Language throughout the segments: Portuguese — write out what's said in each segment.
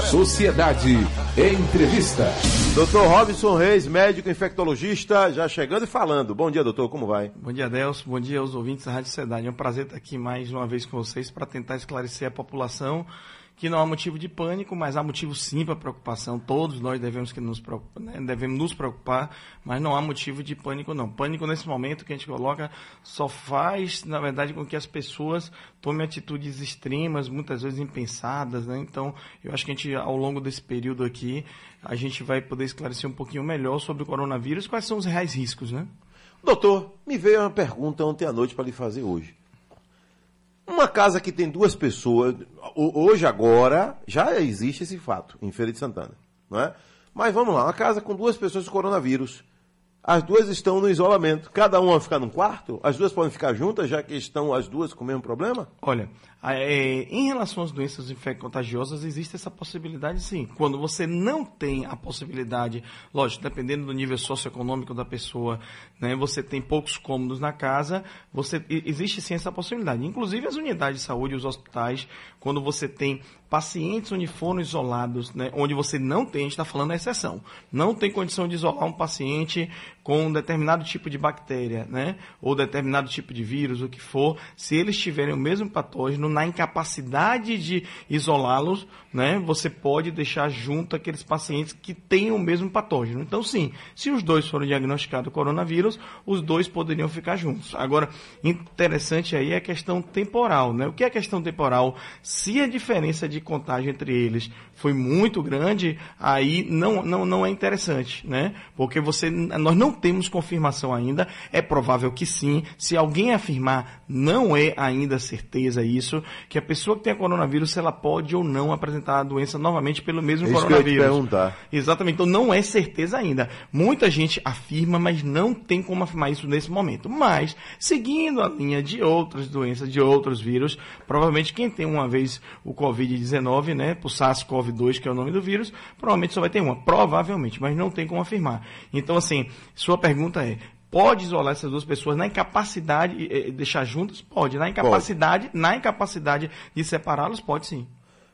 Sociedade Entrevista. Doutor Robson Reis, médico infectologista, já chegando e falando. Bom dia, doutor, como vai? Bom dia, Delcio. Bom dia aos ouvintes da Rádio Sociedade. É um prazer estar aqui mais uma vez com vocês para tentar esclarecer a população que não há motivo de pânico, mas há motivo sim para preocupação. Todos nós devemos, que nos, preocupar, né? devemos nos preocupar, mas não há motivo de pânico, não. Pânico nesse momento que a gente coloca só faz, na verdade, com que as pessoas tomem atitudes extremas, muitas vezes impensadas. Né? Então, eu acho que a gente, ao longo desse período aqui, a gente vai poder esclarecer um pouquinho melhor sobre o coronavírus, quais são os reais riscos, né? Doutor, me veio uma pergunta ontem à noite para lhe fazer hoje. Uma casa que tem duas pessoas, hoje agora já existe esse fato em Feira de Santana, não é? Mas vamos lá, uma casa com duas pessoas com coronavírus. As duas estão no isolamento. Cada uma vai ficar num quarto? As duas podem ficar juntas, já que estão as duas com o mesmo problema? Olha, é, em relação às doenças infecto-contagiosas, existe essa possibilidade sim. Quando você não tem a possibilidade, lógico, dependendo do nível socioeconômico da pessoa, né, você tem poucos cômodos na casa, você existe sim essa possibilidade. Inclusive as unidades de saúde, os hospitais, quando você tem pacientes onde foram isolados, né, onde você não tem, a gente está falando a exceção, não tem condição de isolar um paciente com um determinado tipo de bactéria, né, ou determinado tipo de vírus, o que for, se eles tiverem o mesmo patógeno, na incapacidade de isolá-los, né, você pode deixar junto aqueles pacientes que têm o mesmo patógeno. Então, sim, se os dois foram diagnosticados coronavírus, os dois poderiam ficar juntos. Agora, interessante aí é a questão temporal, né? O que é questão temporal? Se a diferença de contágio entre eles foi muito grande, aí não, não, não é interessante, né? Porque você, nós não temos confirmação ainda, é provável que sim. Se alguém afirmar, não é ainda certeza isso, que a pessoa que tem a coronavírus, ela pode ou não apresentar a doença novamente pelo mesmo Isso coronavírus. Que eu perguntar. Exatamente. Então não é certeza ainda. Muita gente afirma, mas não tem como afirmar isso nesse momento. Mas, seguindo a linha de outras doenças, de outros vírus, provavelmente quem tem uma vez o Covid-19, né, o SARS-CoV-2, que é o nome do vírus, provavelmente só vai ter uma. Provavelmente, mas não tem como afirmar. Então, assim, sua pergunta é, Pode isolar essas duas pessoas na incapacidade, eh, deixar juntas? Pode. Na incapacidade, pode. na incapacidade de separá-los, pode sim.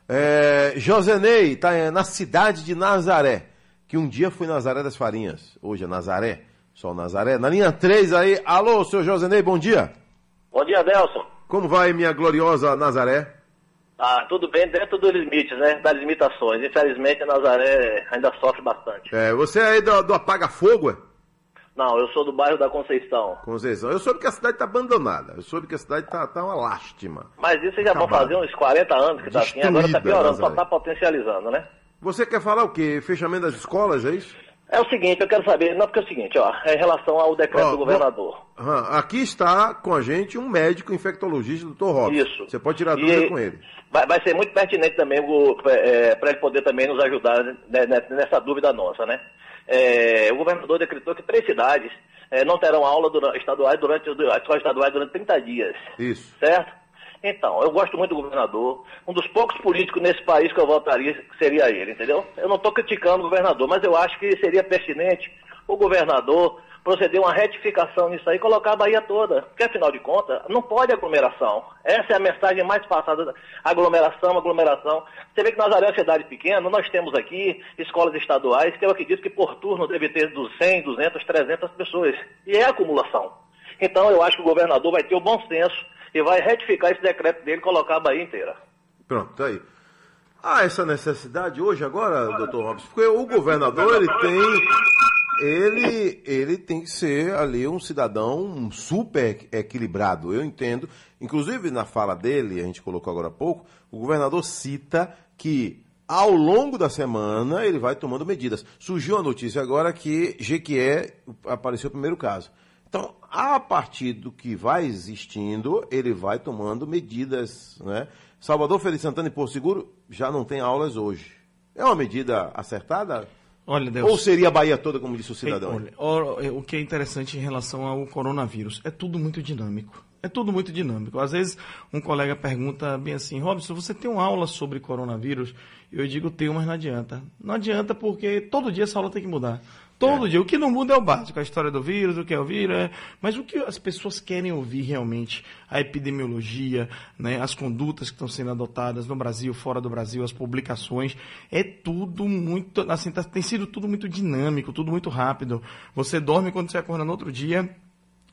É, Josenei está na cidade de Nazaré, que um dia foi Nazaré das Farinhas, hoje é Nazaré, só Nazaré. Na linha 3 aí, alô, seu Josenei, bom dia. Bom dia, Nelson. Como vai, minha gloriosa Nazaré? Ah, tudo bem dentro dos limites, né? Das limitações. Infelizmente, a Nazaré ainda sofre bastante. É, você é aí do, do Apaga Fogo, é? Não, eu sou do bairro da Conceição. Conceição. Eu soube que a cidade está abandonada. Eu soube que a cidade está tá uma lástima. Mas isso já vão fazer uns 40 anos que está assim, agora está piorando, só está potencializando, né? Você quer falar o quê? Fechamento das escolas, é isso? É o seguinte, eu quero saber, não, porque é o seguinte, ó, é em relação ao decreto do governador. aqui está com a gente um médico infectologista, doutor Robson. Isso. Você pode tirar dúvida e com ele. Vai, vai, ser muito pertinente também é, para ele poder também nos ajudar né, nessa dúvida nossa, né? É, o governador decretou que três cidades é, não terão aula durante, estaduais durante as escolas estaduais durante 30 dias. Isso. Certo? Então, eu gosto muito do governador. Um dos poucos políticos nesse país que eu votaria seria ele, entendeu? Eu não estou criticando o governador, mas eu acho que seria pertinente o governador proceder uma retificação nisso aí, colocar a Bahia toda. Porque, afinal de contas, não pode aglomeração. Essa é a mensagem mais passada. Aglomeração, aglomeração. Você vê que Nazaré é uma cidade pequena, nós temos aqui escolas estaduais que eu acredito que por turno deve ter 100, 200, 300 pessoas. E é acumulação. Então, eu acho que o governador vai ter o bom senso e vai retificar esse decreto dele e colocar a Bahia inteira. Pronto, tá aí. Há essa necessidade hoje, agora, doutor Robson, porque o governador ele tem ele, ele tem que ser ali um cidadão super equilibrado, eu entendo. Inclusive, na fala dele, a gente colocou agora há pouco, o governador cita que ao longo da semana ele vai tomando medidas. Surgiu a notícia agora que Jequié apareceu o primeiro caso. Então, a partir do que vai existindo, ele vai tomando medidas. Né? Salvador, Feliz Santana e Porto Seguro já não tem aulas hoje. É uma medida acertada? Olha, Deus. Ou seria a Bahia toda, como disse o cidadão? Olha, o que é interessante em relação ao coronavírus, é tudo muito dinâmico. É tudo muito dinâmico. Às vezes um colega pergunta bem assim, Robson, você tem uma aula sobre coronavírus? Eu digo, tenho, mas não adianta. Não adianta porque todo dia essa aula tem que mudar. Todo é. dia. O que não muda é o básico, a história do vírus, o que é o vírus, é... mas o que as pessoas querem ouvir realmente, a epidemiologia, né, as condutas que estão sendo adotadas no Brasil, fora do Brasil, as publicações, é tudo muito, assim, tá, tem sido tudo muito dinâmico, tudo muito rápido. Você dorme quando você acorda no outro dia,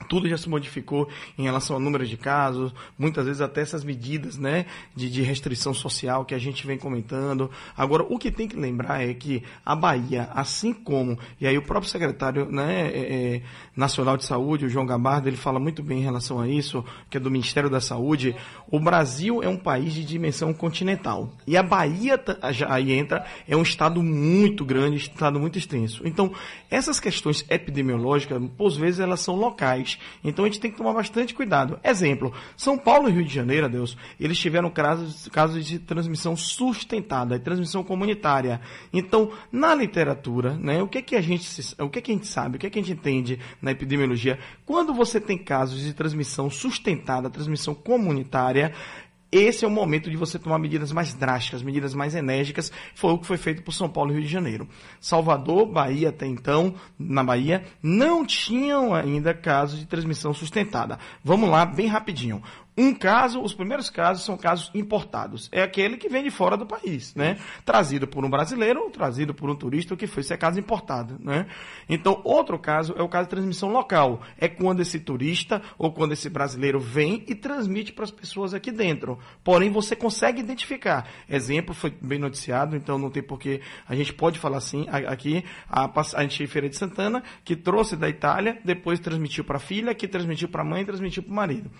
tudo já se modificou em relação ao número de casos, muitas vezes até essas medidas né, de, de, restrição social que a gente vem comentando. Agora, o que tem que lembrar é que a Bahia, assim como, e aí o próprio secretário né, é, é, nacional de saúde, o João Gabardo, ele fala muito bem em relação a isso, que é do Ministério da Saúde, o Brasil é um país de dimensão continental. E a Bahia, aí entra, é um estado muito grande, estado muito extenso. Então, essas questões epidemiológicas, por vezes, elas são locais. Então a gente tem que tomar bastante cuidado. Exemplo, São Paulo e Rio de Janeiro, Deus, eles tiveram casos, casos de transmissão sustentada, de transmissão comunitária. Então, na literatura, né, o que é que a gente, o que é que a gente sabe, o que é que a gente entende na epidemiologia? Quando você tem casos de transmissão sustentada, transmissão comunitária, esse é o momento de você tomar medidas mais drásticas, medidas mais enérgicas. Foi o que foi feito por São Paulo e Rio de Janeiro. Salvador, Bahia até então, na Bahia, não tinham ainda casos de transmissão sustentada. Vamos lá, bem rapidinho. Um caso, os primeiros casos são casos importados. É aquele que vem de fora do país, né? Trazido por um brasileiro trazido por um turista, que foi, isso é caso importado, né? Então, outro caso é o caso de transmissão local. É quando esse turista ou quando esse brasileiro vem e transmite para as pessoas aqui dentro. Porém, você consegue identificar. Exemplo, foi bem noticiado, então não tem porquê. A gente pode falar assim, aqui, a, a gente Feira de Santana, que trouxe da Itália, depois transmitiu para a filha, que transmitiu para a mãe e transmitiu para o marido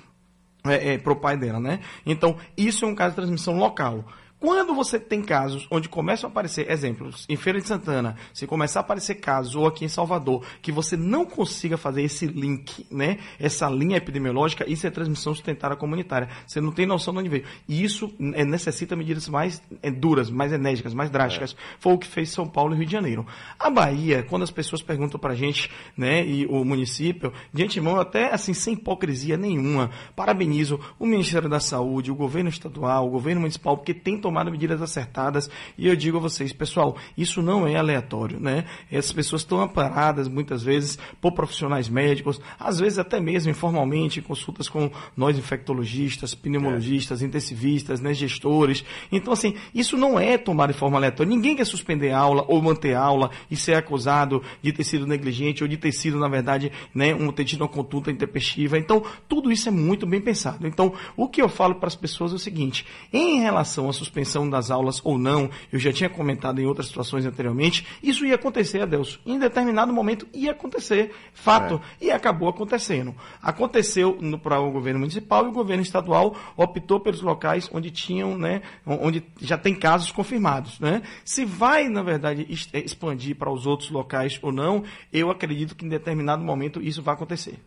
é, é, para o pai dela, né? Então, isso é um caso de transmissão local. Quando você tem casos onde começam a aparecer, exemplos, em Feira de Santana, se começar a aparecer casos, ou aqui em Salvador, que você não consiga fazer esse link, né? Essa linha epidemiológica, isso é transmissão sustentária comunitária. Você não tem noção de onde veio. E isso é, necessita medidas mais é, duras, mais enérgicas, mais drásticas. É. Foi o que fez São Paulo e Rio de Janeiro. A Bahia, quando as pessoas perguntam pra gente, né, e o município, de antemão, até assim, sem hipocrisia nenhuma, parabenizo o Ministério da Saúde, o governo estadual, o governo municipal, porque tem tomado medidas acertadas. E eu digo a vocês, pessoal, isso não é aleatório, né? Essas pessoas estão amparadas muitas vezes por profissionais médicos, às vezes até mesmo informalmente, consultas com nós infectologistas, pneumologistas, é. intensivistas, né, gestores. Então, assim, isso não é tomado de forma aleatória. Ninguém quer suspender aula ou manter aula e ser acusado de ter sido negligente ou de ter sido, na verdade, né, um, ter tido uma conduta intempestiva. Então, tudo isso é muito bem pensado. Então, o que eu falo para as pessoas é o seguinte: em relação à suspensão suspensão das aulas ou não, eu já tinha comentado em outras situações anteriormente, isso ia acontecer, Adelso. Em determinado momento ia acontecer, fato, é. e acabou acontecendo. Aconteceu para o governo municipal e o governo estadual optou pelos locais onde tinham, né, onde já tem casos confirmados, né? Se vai, na verdade, eh, expandir para os outros locais ou não, eu acredito que em determinado momento isso vai acontecer.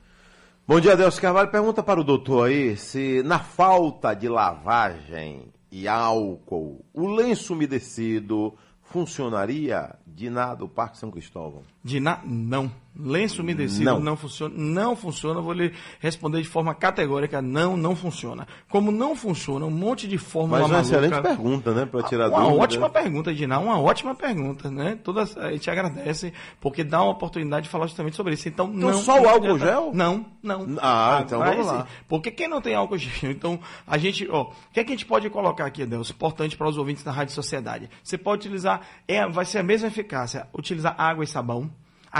Bom dia, Adelso Carvalho. Pergunta para o doutor aí se na falta de lavagem e álcool, o lenço umedecido funcionaria de nada o Parque São Cristóvão? De nada, não. Lenço umedecido não. não funciona. Não funciona, vou lhe responder de forma categórica, não, não funciona. Como não funciona, um monte de fórmula Mas uma maluca, excelente pergunta, né, para tirar uma dúvida. Ótima pergunta, Dina, uma ótima pergunta, né? Todas, a gente agradece, porque dá uma oportunidade de falar justamente sobre isso. Então, então não... só o álcool gel? Não, não. Ah, então vamos lá. Porque quem não tem álcool gel, então, a gente, ó, o que é que a gente pode colocar aqui, Deus? Importante para os ouvintes da Rádio Sociedade. Você pode utilizar, é, vai ser a mesma eficácia, utilizar água e sabão,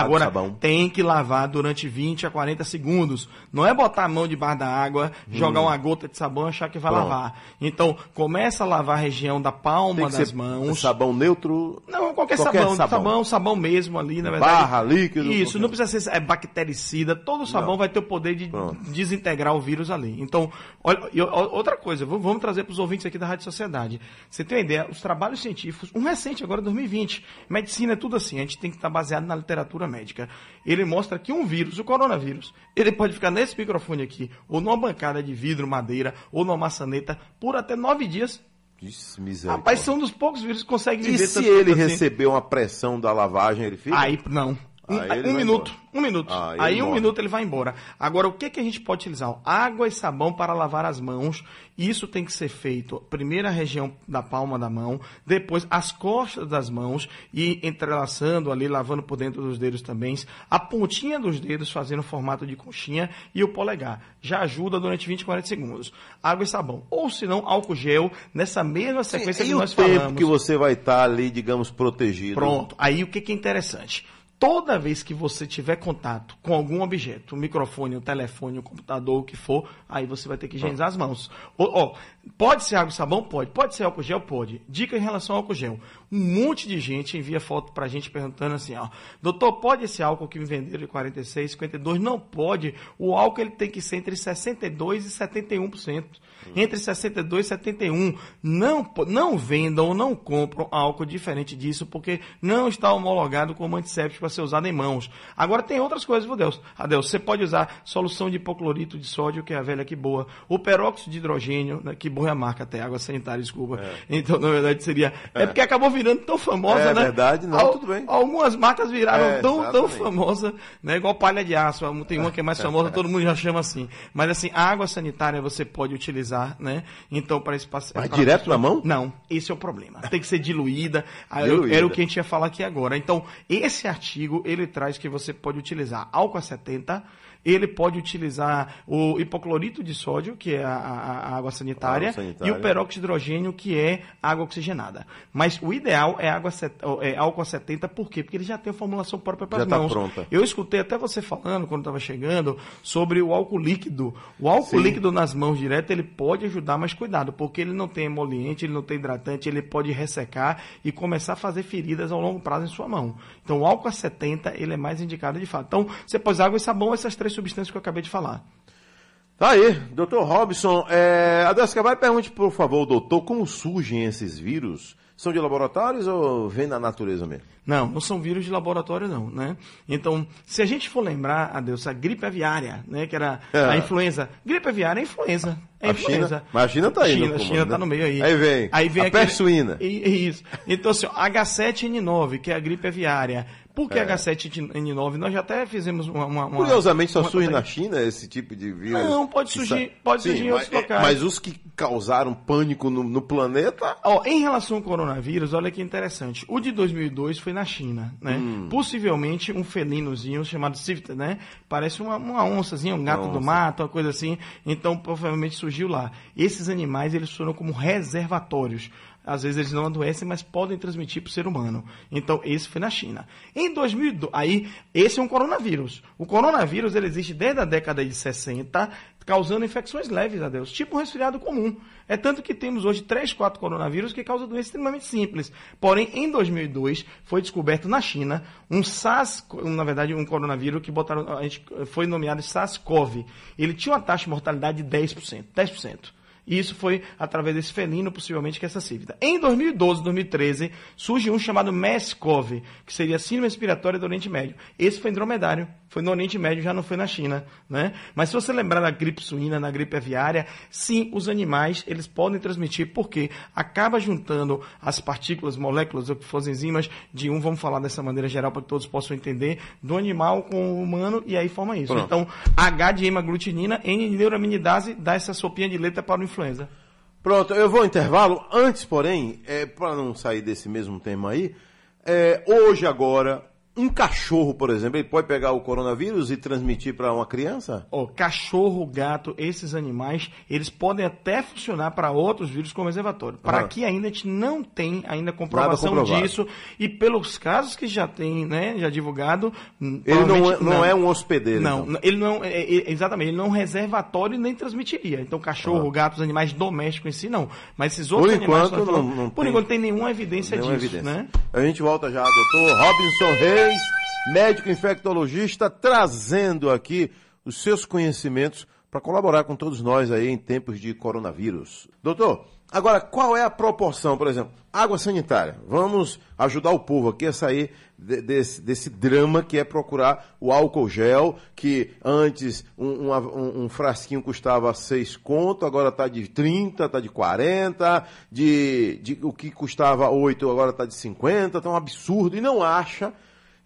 Agora, tem que lavar durante 20 a 40 segundos. Não é botar a mão debaixo da água, hum. jogar uma gota de sabão e achar que vai Pronto. lavar. Então, começa a lavar a região da palma das mãos. Sabão neutro? Não, qualquer, qualquer sabão, sabão. Sabão, sabão mesmo ali, na verdade. Barra, líquido. Isso, qualquer... não precisa ser é, bactericida. Todo sabão não. vai ter o poder de Pronto. desintegrar o vírus ali. Então, olha, outra coisa, vamos trazer para os ouvintes aqui da Rádio Sociedade. Você tem uma ideia, os trabalhos científicos, um recente agora, 2020, medicina é tudo assim, a gente tem que estar baseado na literatura médica. Ele mostra que um vírus, o coronavírus, ele pode ficar nesse microfone aqui, ou numa bancada de vidro, madeira, ou numa maçaneta, por até nove dias. Isso, Rapaz, são um dos poucos vírus que conseguem viver E se ele assim. receber uma pressão da lavagem, ele fica? Aí, não. Um, Aí um minuto, um minuto. Ele Aí um morre. minuto ele vai embora. Agora, o que, que a gente pode utilizar? Água e sabão para lavar as mãos. Isso tem que ser feito, primeiro a região da palma da mão, depois as costas das mãos e entrelaçando ali, lavando por dentro dos dedos também. A pontinha dos dedos fazendo formato de conchinha e o polegar. Já ajuda durante 20, 40 segundos. Água e sabão. Ou se não, álcool gel, nessa mesma sequência e que o nós tempo falamos. que você vai estar ali, digamos, protegido? Pronto. Aí o que, que é interessante? Toda vez que você tiver contato com algum objeto, o microfone, o telefone, o computador, o que for, aí você vai ter que higienizar as mãos. Ó, ó, pode ser água e sabão? Pode. Pode ser álcool gel? Pode. Dica em relação ao álcool gel. Um monte de gente envia foto pra gente perguntando assim, ó, doutor, pode esse álcool que me venderam de 46, 52? Não pode. O álcool ele tem que ser entre 62 e 71%. Entre 62 e 71. Não, não vendam ou não compram álcool diferente disso, porque não está homologado como antisséptico para ser usado em mãos. Agora tem outras coisas, meu Deus. Adeus, você pode usar solução de hipoclorito de sódio, que é a velha que boa. O peróxido de hidrogênio, né, que boa é a marca até, água sanitária, desculpa. Então, na verdade, seria. É, porque acabou virando tão famosa, É né? verdade, não, tudo bem. Algumas marcas viraram É, tão, tão famosa, né? Igual palha de aço. Tem uma que é mais famosa, todo mundo já chama assim. Mas assim, a água sanitária você pode utilizar, né? Então, para esse paci- Mas direto pessoa- na mão? Não, esse é o problema. Tem que ser diluída. Ah, Diluída. Era o que a gente ia falar aqui agora. Então, esse artigo, ele traz que você pode utilizar álcool a 70, ele pode utilizar o hipoclorito de sódio, que é a, a- a água sanitária, Água sanitária. e o peróxido de hidrogênio, que é água oxigenada. Mas o ideal é, água set- é álcool a 70, por quê? Porque ele já tem a formulação própria para Já as tá mãos. pronta. Eu escutei até você falando, quando estava chegando, sobre o álcool líquido. O álcool Sim. líquido nas mãos direto, ele pode ajudar, mas cuidado, porque ele não tem emoliente, ele não tem hidratante, ele pode ressecar e começar a fazer feridas ao longo prazo em sua mão. Então, o álcool a 70, ele é mais indicado de fato. Então, você pôs água e sabão, essas três substâncias que eu acabei de falar. Tá aí, doutor Robson. É, Adelso Cavalho, pergunte, por favor, doutor, como surgem esses vírus? São de laboratórios ou vêm da natureza mesmo? Não, não são vírus de laboratório, não, né? Então, se a gente for lembrar, adeus, a gripe aviária, né? Que era É. a influenza. Gripe aviária é influenza. É A influenza. China- mas a China tá aí China, A comando, China tá né? no meio aí. Aí vem Aí vem a aquele- peste suína. Isso. Então, assim, ó, H7N9, que é a gripe aviária. Por que É. H7N9? Nós já até fizemos uma. uma- Curiosamente, só uma- surge na China esse tipo de vírus? Não, pode surgir- pode surgir em mas, outros locais. Mas os que causaram pânico no, no planeta... Ó, em relação ao coronavírus, olha que interessante. O de 2002 foi na China, né? Hum. Possivelmente um felinozinho chamado Civet, né? Parece uma, uma onçazinha, um gato Uma do mato, uma coisa assim. Então, provavelmente surgiu lá. Esses animais, eles funcionam como reservatórios. Às vezes eles não adoecem, mas podem transmitir para o ser humano. Então, esse foi na China. Em 2002, aí, esse é um coronavírus. O coronavírus, ele existe desde a década de 60, causando infecções leves, a Deus, tipo um resfriado comum. É tanto que temos hoje três, quatro coronavírus que causam doenças extremamente simples. Porém, em 2002, foi descoberto na China um SARS, na verdade, um coronavírus que botaram, a gente foi nomeado SARS-CoV. Ele tinha uma taxa de mortalidade de 10%. 10%. E isso foi através desse felino, possivelmente, que essa cívida. Em 2012, 2013, surge um chamado MERS-CoV, que seria a síndrome respiratória do Oriente Médio. Esse foi dromedário, foi no Oriente Médio, já não foi na China, né? Mas se você lembrar da gripe suína, na gripe aviária, sim, os animais, eles podem transmitir, porque acaba juntando as partículas, moléculas, ou que for enzimas, de um, vamos falar dessa maneira geral, para que todos possam entender, do animal com o humano, e aí forma isso. Pronto. Então, H de hemaglutinina, N de neuraminidase, dá essa sopinha de letra para o influenza. Pronto, eu vou ao intervalo. Antes, porém, é, para não sair desse mesmo tema aí, é, hoje, agora, um cachorro, por exemplo, ele pode pegar o coronavírus e transmitir para uma criança? Ó, cachorro, gato, esses animais, eles podem até funcionar para outros vírus como reservatório. Para Ah. aqui ainda a gente não tem ainda comprovação disso. E pelos casos que já tem, né, já divulgado, hum, Ele não é, provavelmente não é um hospedeiro. Não, então. ele não é, é, exatamente, ele não é um reservatório e nem transmitiria. Então, cachorro, gato, os animais domésticos em si, não. Mas esses outros Por animais. enquanto, não- não por tem- enquanto, tem nenhuma evidência Nenhuma disso, evidência. né? A gente volta já, doutor Robinson Reis, médico infectologista, trazendo aqui os seus conhecimentos para colaborar com todos nós aí em tempos de coronavírus. Doutor, agora qual é a proporção, por exemplo, água sanitária? Vamos ajudar o povo aqui a sair de- desse, desse drama que é procurar o álcool gel, que antes um, um- um frasquinho custava 6 conto, agora está de 30, está de 40, de, de o que custava 8 agora está de 50, está um absurdo e não acha.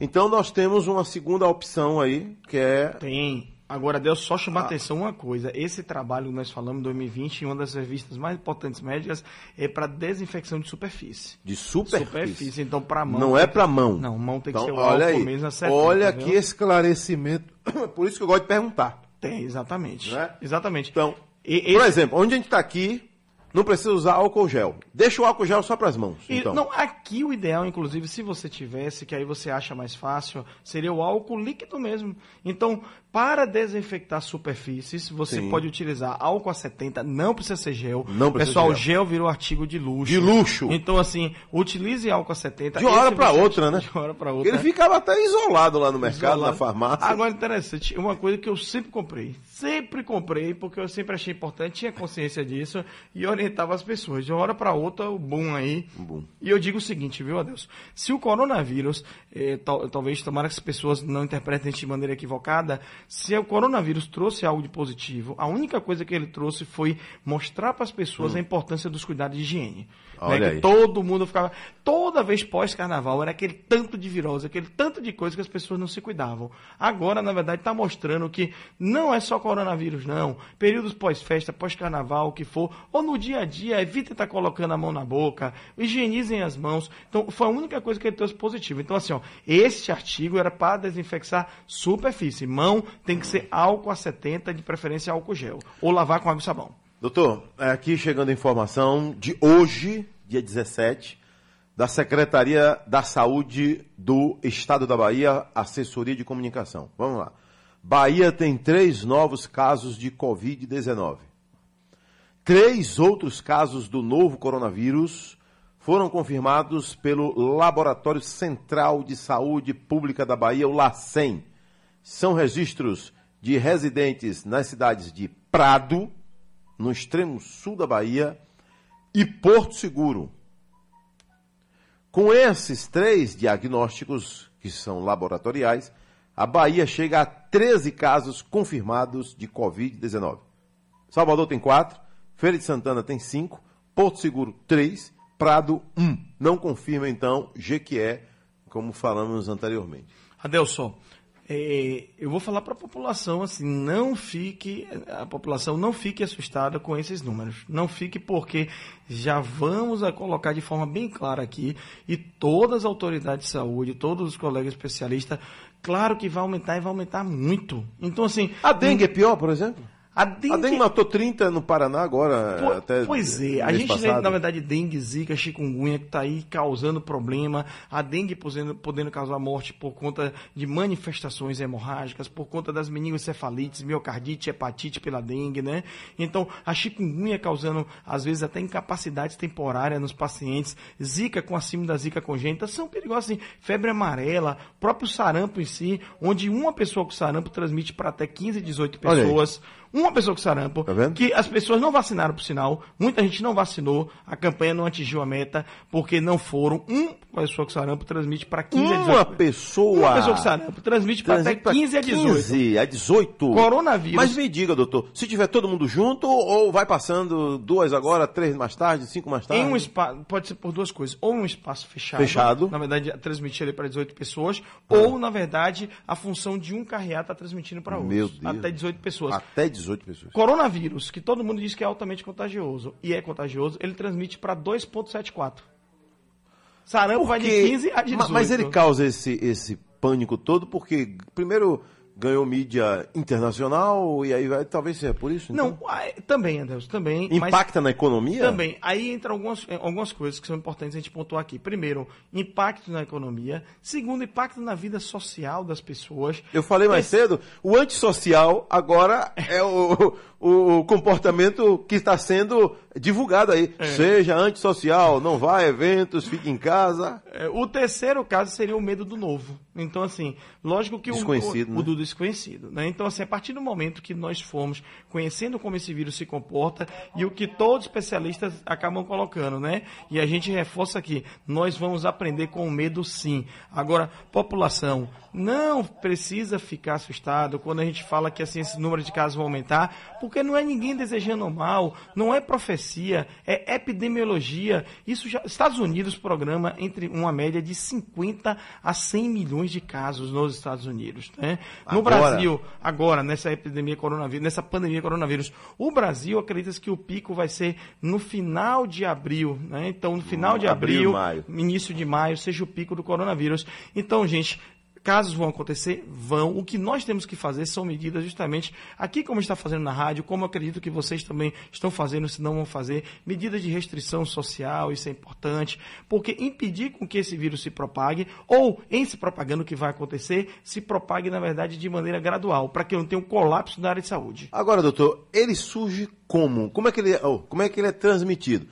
Então nós temos uma segunda opção aí, que é. Tem. Agora, Deus só chamar a atenção uma coisa. Esse trabalho que nós falamos em 2020, em uma das revistas mais importantes médicas, é para desinfecção de superfície. De superfície. Superfície. Então, para mão. Não é para mão. Não, mão tem que Então, ser o olha aí. mesmo a 70, olha que esclarecimento. Por isso que eu gosto de perguntar. Tem, exatamente. Né? Exatamente. Então, E- por esse- exemplo, onde a gente está aqui, não precisa usar álcool gel. Deixa o álcool gel só para as mãos. E, Então. Não, aqui o ideal, inclusive, se você tivesse, que aí você acha mais fácil, seria o álcool líquido mesmo. Então, para desinfectar superfícies, você Sim. pode utilizar álcool a 70, não precisa ser gel. Não precisa Pessoal, gel. gel. virou artigo de luxo. De luxo. Então, assim, utilize álcool a 70. De hora para outra, né? De uma hora para outra. Ele ficava até isolado lá no mercado, Isolado. na farmácia. Agora, interessante, uma coisa que eu sempre comprei. Sempre comprei, porque eu sempre achei importante, tinha consciência disso e orientava as pessoas. De uma hora para outra, o boom aí. Boom. E eu digo o seguinte, viu, Adeus? Se o coronavírus, eh, tal- talvez tomara que as pessoas não interpretem de maneira equivocada, se o coronavírus trouxe algo de positivo, a única coisa que ele trouxe foi mostrar para as pessoas a importância dos cuidados de higiene. Né? todo mundo ficava. Toda vez pós-carnaval era aquele tanto de virose, aquele tanto de coisa que as pessoas não se cuidavam. Agora, na verdade, está mostrando que não é só coronavírus, não. Períodos pós-festa, pós-carnaval, o que for, ou no dia a dia, evite estar colocando a mão na boca, higienizem as mãos. Então, foi a única coisa que ele trouxe positivo. Então, assim, ó, este artigo era para desinfectar superfície. Mão tem que ser álcool a 70, de preferência álcool gel. Ou lavar com água e sabão. Doutor, é aqui chegando a informação de hoje, dia 17, da Secretaria da Saúde do Estado da Bahia, Assessoria de Comunicação. Vamos lá. Bahia tem três novos casos de Covid-19. Três outros casos do novo coronavírus foram confirmados pelo Laboratório Central de Saúde Pública da Bahia, o LACEN. São registros de residentes nas cidades de Prado, no extremo sul da Bahia, e Porto Seguro. Com esses três diagnósticos, que são laboratoriais, a Bahia chega a 13 casos confirmados de Covid-19. Salvador tem quatro, Feira de Santana tem cinco, Porto Seguro três, Prado um. Não confirma então Jequié, como falamos anteriormente. Adelson, é, eu vou falar para a população assim, não fique, a população não fique assustada com esses números. Não fique porque já vamos a colocar de forma bem clara aqui e todas as autoridades de saúde, todos os colegas especialistas, claro que vai aumentar e vai aumentar muito. Então assim, A dengue é pior, por exemplo? A dengue, A dengue matou 30 no Paraná agora, Po- até pois é, a gente passado. tem, na verdade, dengue, zika, chikungunya, que está aí causando problema. A dengue podendo, podendo causar morte por conta de manifestações hemorrágicas, por conta das meningoencefalites, miocardite, hepatite pela dengue, né? Então, a chikungunya causando, às vezes, até incapacidade temporária nos pacientes. Zika com acima da zika congênita são perigosas, assim. Febre amarela, próprio sarampo em si, onde uma pessoa com sarampo transmite para até 15, 18 Olha aí. pessoas. Uma pessoa com sarampo, Tá que as pessoas não vacinaram, por sinal. Muita gente não vacinou. A campanha não atingiu a meta porque não foram. Uma pessoa com sarampo transmite para 15 a 18. Uma pessoa. Uma pessoa com sarampo transmite para até Transite pra 15 a 18. 15 a 18. Coronavírus. Mas me diga, doutor, se tiver todo mundo junto ou vai passando duas agora, três mais tarde, cinco mais tarde? Em um espaço, pode ser por duas coisas. Ou um espaço fechado. Fechado. Na verdade, transmitir ele para 18 pessoas. Ou, na verdade, a função de um carreata está transmitindo para Meu outros. Deus. Até 18 pessoas. Até 18 pessoas. Coronavírus, que todo mundo diz que é altamente contagioso, e é contagioso, ele transmite para 2,74. Sarampo vai de 15 a 18. Ma- Mas ele causa esse, esse pânico todo porque, primeiro, ganhou mídia internacional e aí vai, talvez seja por isso? então? Não, aí- também, Adeus, também. Impacta na economia? Também. Aí entra algumas, eh, algumas coisas que são importantes a gente pontuar aqui. Primeiro, impacto na economia. Segundo, impacto na vida social das pessoas. Eu falei mais Esse- cedo, o antissocial agora é o, o, o comportamento que está sendo divulgado aí. É. Seja antissocial, não vá a eventos, fique em casa. É, O terceiro caso seria o medo do novo. Então, assim, lógico que o- o, né? o do desconhecido. Né? Então, assim, a partir do momento que nós formos conhecendo como esse vírus se comporta e o que todos os especialistas acabam colocando, né? E a gente reforça aqui, nós vamos aprender com o medo sim. Agora, população, não precisa ficar assustado quando a gente fala que assim, esse número de casos vai aumentar, porque não é ninguém desejando mal, não é profecia, é epidemiologia. Isso já. Estados Unidos programa entre uma média de 50 a 100 milhões de casos nos Estados Unidos. Né? No Agora? Brasil, agora, nessa epidemia coronavírus, nessa pandemia coronavírus, o Brasil acredita que o pico vai ser no final de abril. Né? Então, no final de Abril, abril, maio. início de maio, seja o pico do coronavírus. Então, gente, casos vão acontecer, vão. O que nós temos que fazer são medidas justamente aqui como está fazendo na rádio, como acredito que vocês também estão fazendo, se não vão fazer, medidas de restrição social, isso é importante, porque impedir com que esse vírus se propague, ou em se propagando o que vai acontecer, se propague, na verdade, de maneira gradual, para que não tenha um colapso na área de saúde. Agora, doutor, ele surge como? Como é que ele, oh, como é, que ele é transmitido?